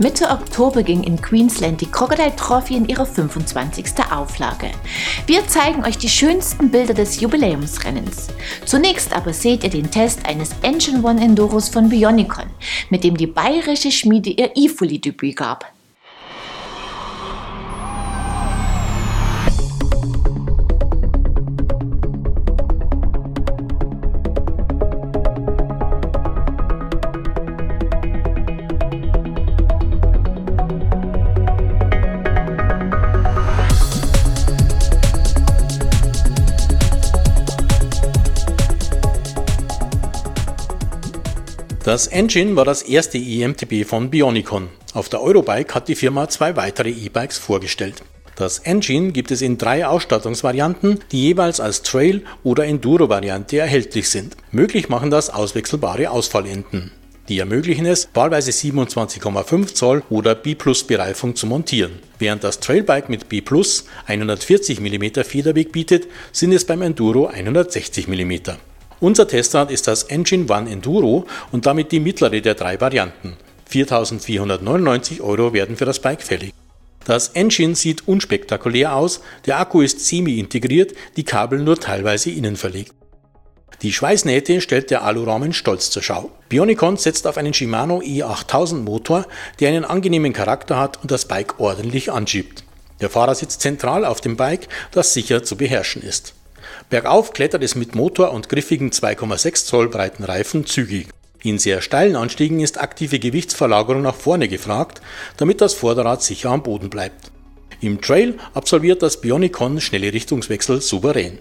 Mitte Oktober ging in Queensland die Crocodile Trophy in ihre 25. Auflage. Wir zeigen euch die schönsten Bilder des Jubiläumsrennens. Zunächst aber seht ihr den Test eines Engine One Enduros von Bionicon, mit dem die bayerische Schmiede ihr E-Fully-Debüt gab. Das Engine war das erste EMTB von Bionicon. Auf der Eurobike hat die Firma zwei weitere E-Bikes vorgestellt. Das Engine gibt es in drei Ausstattungsvarianten, die jeweils als Trail- oder Enduro-Variante erhältlich sind. Möglich machen das auswechselbare Ausfallenden. Die ermöglichen es, wahlweise 27,5 Zoll oder B-Plus-Bereifung zu montieren. Während das Trailbike mit B 140 mm Federweg bietet, sind es beim Enduro 160 mm. Unser Testrad ist das Engine One Enduro und damit die mittlere der drei Varianten. 4.499 Euro werden für das Bike fällig. Das Engine sieht unspektakulär aus, der Akku ist semi-integriert, die Kabel nur teilweise innen verlegt. Die Schweißnähte stellt der Alurahmen stolz zur Schau. Bionicon setzt auf einen Shimano E8000 Motor, der einen angenehmen Charakter hat und das Bike ordentlich anschiebt. Der Fahrer sitzt zentral auf dem Bike, das sicher zu beherrschen ist. Bergauf klettert es mit Motor und griffigen 2,6 Zoll breiten Reifen zügig. In sehr steilen Anstiegen ist aktive Gewichtsverlagerung nach vorne gefragt, damit das Vorderrad sicher am Boden bleibt. Im Trail absolviert das Bionicon schnelle Richtungswechsel souverän.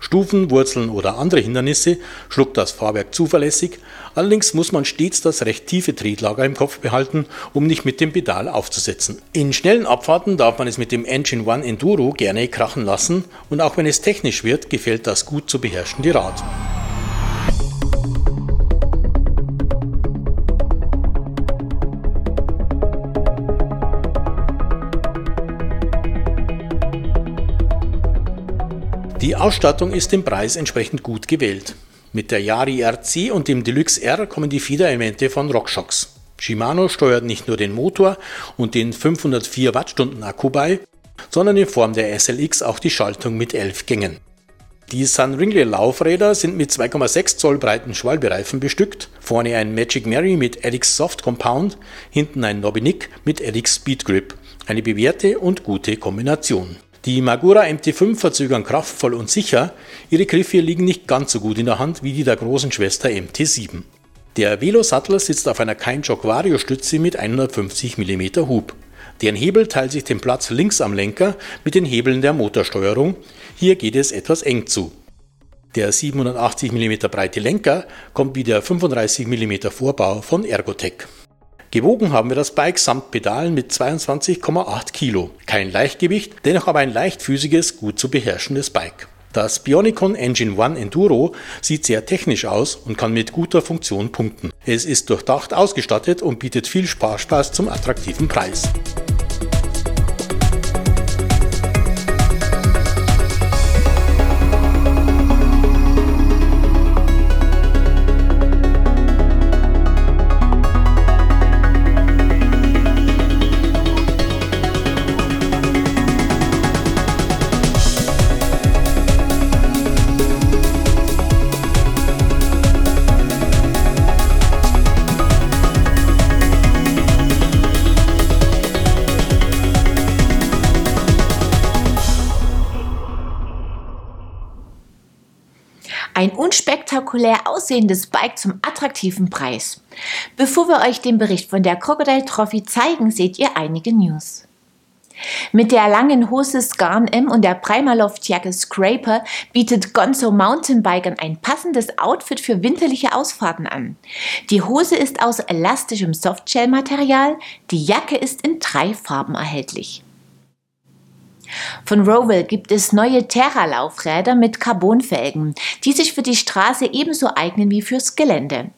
Stufen, Wurzeln oder andere Hindernisse schluckt das Fahrwerk zuverlässig, allerdings muss man stets das recht tiefe Tretlager im Kopf behalten, um nicht mit dem Pedal aufzusetzen. In schnellen Abfahrten darf man es mit dem Engine One Enduro gerne krachen lassen und auch wenn es technisch wird, gefällt das gut zu beherrschende Rad. Die Ausstattung ist dem Preis entsprechend gut gewählt. Mit der Yari RC und dem Deluxe R kommen die Federelemente von RockShox. Shimano steuert nicht nur den Motor und den 504 Wattstunden Akku bei, sondern in Form der SLX auch die Schaltung mit 11 Gängen. Die Sun Ringley Laufräder sind mit 2,6 Zoll breiten Schwalbereifen bestückt, vorne ein Magic Mary mit Edix Soft Compound, hinten ein Nobby mit Edix Speed Grip. Eine bewährte und gute Kombination. Die Magura MT5 verzögern kraftvoll und sicher, ihre Griffe liegen nicht ganz so gut in der Hand wie die der großen Schwester MT7. Der Velo-Sattel sitzt auf einer Keinjock Vario Stütze mit 150 mm Hub. Deren Hebel teilt sich den Platz links am Lenker mit den Hebeln der Motorsteuerung. Hier geht es etwas eng zu. Der 780 mm breite Lenker kommt wie der 35 mm Vorbau von Ergotech. Gewogen haben wir das Bike samt Pedalen mit 22,8 Kilo. Kein Leichtgewicht, dennoch aber ein leichtfüßiges, gut zu beherrschendes Bike. Das Bionicon Engine One Enduro sieht sehr technisch aus und kann mit guter Funktion punkten. Es ist durchdacht ausgestattet und bietet viel Sparspaß zum attraktiven Preis. Unspektakulär aussehendes Bike zum attraktiven Preis. Bevor wir euch den Bericht von der Crocodile Trophy zeigen, seht ihr einige News. Mit der langen Hose Scarn M und der Primaloft-Jacke Scraper bietet Gonzo Mountainbikern ein passendes Outfit für winterliche Ausfahrten an. Die Hose ist aus elastischem Softshell-Material, die Jacke ist in drei Farben erhältlich. Von Rowell gibt es neue Terra-Laufräder mit Carbonfelgen, die sich für die Straße ebenso eignen wie fürs Gelände.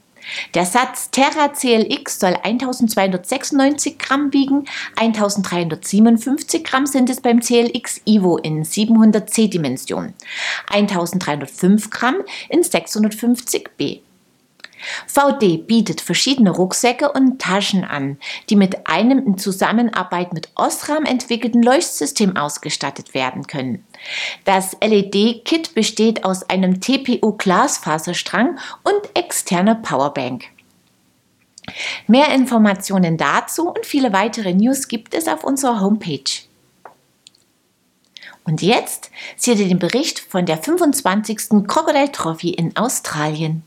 Der Satz Terra CLX soll 1296 Gramm wiegen, 1357 Gramm sind es beim CLX Evo in 700C Dimension, 1305 Gramm in 650B. VD bietet verschiedene Rucksäcke und Taschen an, die mit einem in Zusammenarbeit mit Osram entwickelten Leuchtsystem ausgestattet werden können. Das LED-Kit besteht aus einem TPU-Glasfaserstrang und externer Powerbank. Mehr Informationen dazu und viele weitere News gibt es auf unserer Homepage. Und jetzt seht ihr den Bericht von der 25. Crocodile Trophy in Australien.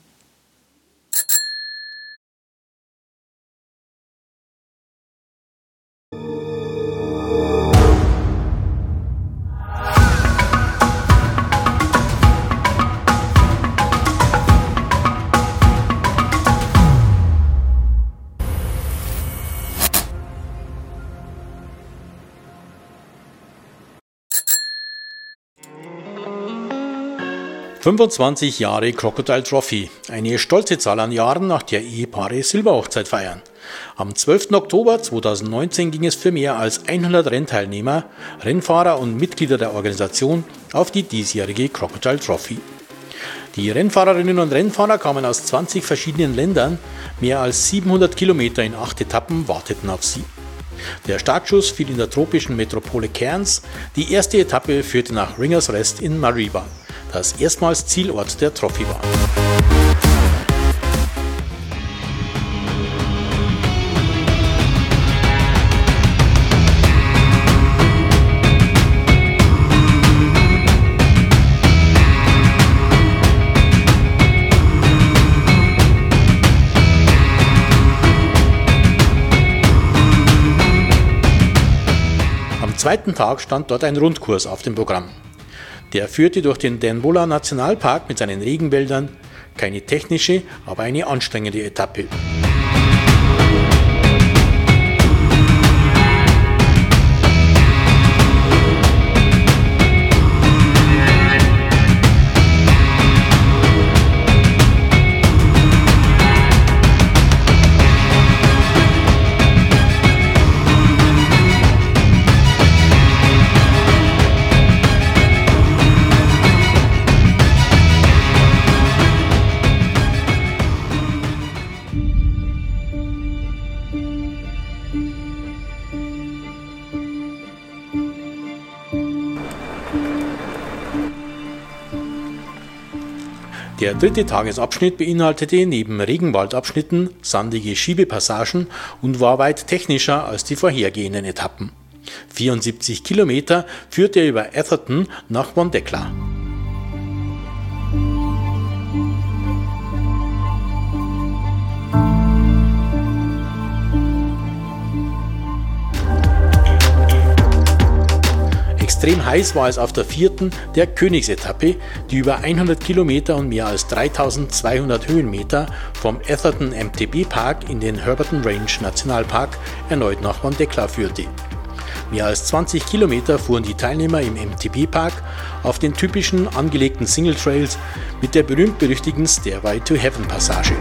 you 25 Jahre Crocodile Trophy, eine stolze Zahl an Jahren, nach der Ehepaare Silberhochzeit feiern. Am 12. Oktober 2019 ging es für mehr als 100 Rennteilnehmer, Rennfahrer und Mitglieder der Organisation auf die diesjährige Crocodile Trophy. Die Rennfahrerinnen und Rennfahrer kamen aus 20 verschiedenen Ländern, mehr als 700 Kilometer in acht Etappen warteten auf sie. Der Startschuss fiel in der tropischen Metropole Cairns, die erste Etappe führte nach Ringers Rest in Mariba das erstmals Zielort der Trophy war. Am zweiten Tag stand dort ein Rundkurs auf dem Programm. Der führte durch den Denbola Nationalpark mit seinen Regenwäldern, keine technische, aber eine anstrengende Etappe. Der dritte Tagesabschnitt beinhaltete neben Regenwaldabschnitten sandige Schiebepassagen und war weit technischer als die vorhergehenden Etappen. 74 Kilometer führte er über Atherton nach Wondekla. Extrem heiß war es auf der vierten, der Königsetappe, die über 100 Kilometer und mehr als 3200 Höhenmeter vom Atherton MTB Park in den Herberton Range Nationalpark erneut nach Wondekla führte. Mehr als 20 Kilometer fuhren die Teilnehmer im MTB Park auf den typischen angelegten Single Trails mit der berühmt-berüchtigten Stairway to Heaven Passage.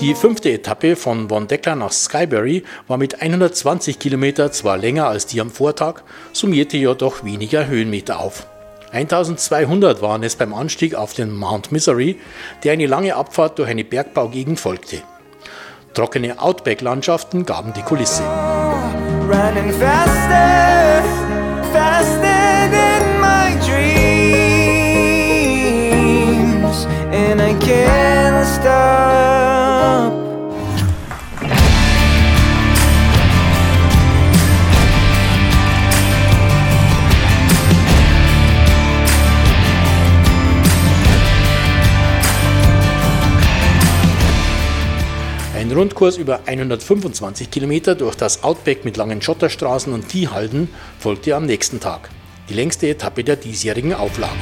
Die fünfte Etappe von Wondekla nach Skybury war mit 120 Kilometer zwar länger als die am Vortag, summierte jedoch weniger Höhenmeter auf. 1200 waren es beim Anstieg auf den Mount Misery, der eine lange Abfahrt durch eine Bergbaugegend folgte. Trockene Outback-Landschaften gaben die Kulisse. Running faster. Rundkurs über 125 Kilometer durch das Outback mit langen Schotterstraßen und Viehhalden folgte am nächsten Tag. Die längste Etappe der diesjährigen Auflage.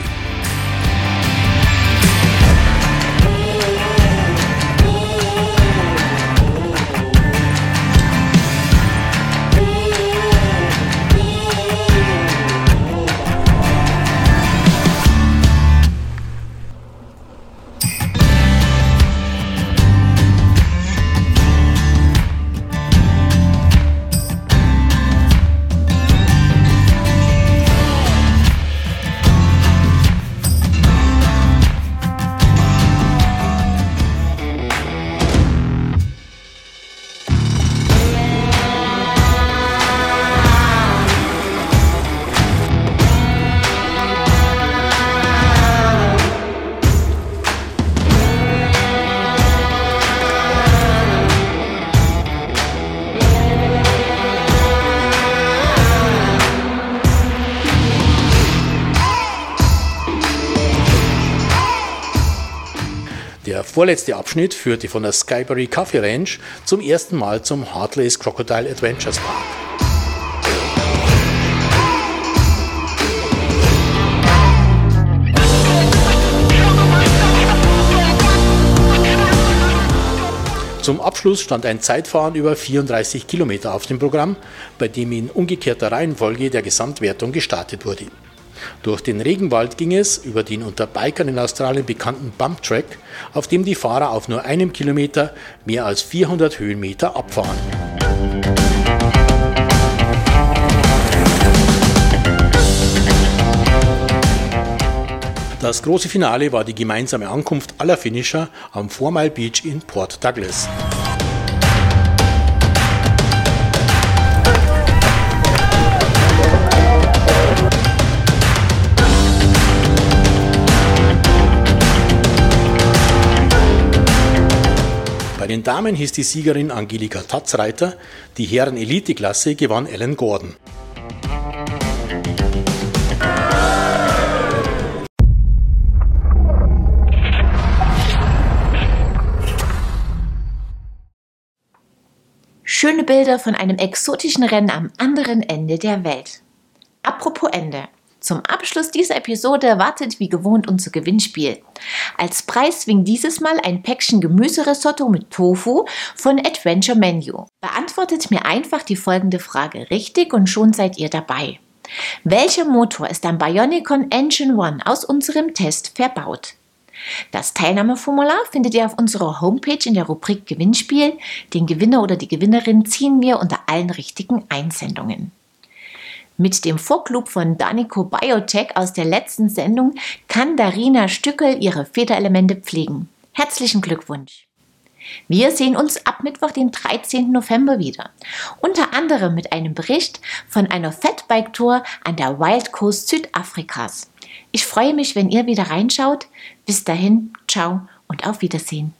Vorletzte Abschnitt führte von der Skyberry Coffee Range zum ersten Mal zum Heartlace Crocodile Adventures Park. Zum Abschluss stand ein Zeitfahren über 34 Kilometer auf dem Programm, bei dem in umgekehrter Reihenfolge der Gesamtwertung gestartet wurde. Durch den Regenwald ging es über den unter Bikern in Australien bekannten Bump Track, auf dem die Fahrer auf nur einem Kilometer mehr als 400 Höhenmeter abfahren. Das große Finale war die gemeinsame Ankunft aller Finisher am Four Mile Beach in Port Douglas. Bei den Damen hieß die Siegerin Angelika Tatzreiter, die Herren Elite-Klasse gewann Ellen Gordon. Schöne Bilder von einem exotischen Rennen am anderen Ende der Welt. Apropos Ende. Zum Abschluss dieser Episode wartet wie gewohnt unser Gewinnspiel. Als Preis winkt dieses Mal ein Päckchen Gemüserisotto mit Tofu von Adventure Menu. Beantwortet mir einfach die folgende Frage richtig und schon seid ihr dabei. Welcher Motor ist am Bionicon Engine One aus unserem Test verbaut? Das Teilnahmeformular findet ihr auf unserer Homepage in der Rubrik Gewinnspiel. Den Gewinner oder die Gewinnerin ziehen wir unter allen richtigen Einsendungen. Mit dem Vorclub von Danico Biotech aus der letzten Sendung kann Darina Stückel ihre Federelemente pflegen. Herzlichen Glückwunsch! Wir sehen uns ab Mittwoch, den 13. November wieder. Unter anderem mit einem Bericht von einer Fatbike-Tour an der Wild Coast Südafrikas. Ich freue mich, wenn ihr wieder reinschaut. Bis dahin, ciao und auf Wiedersehen.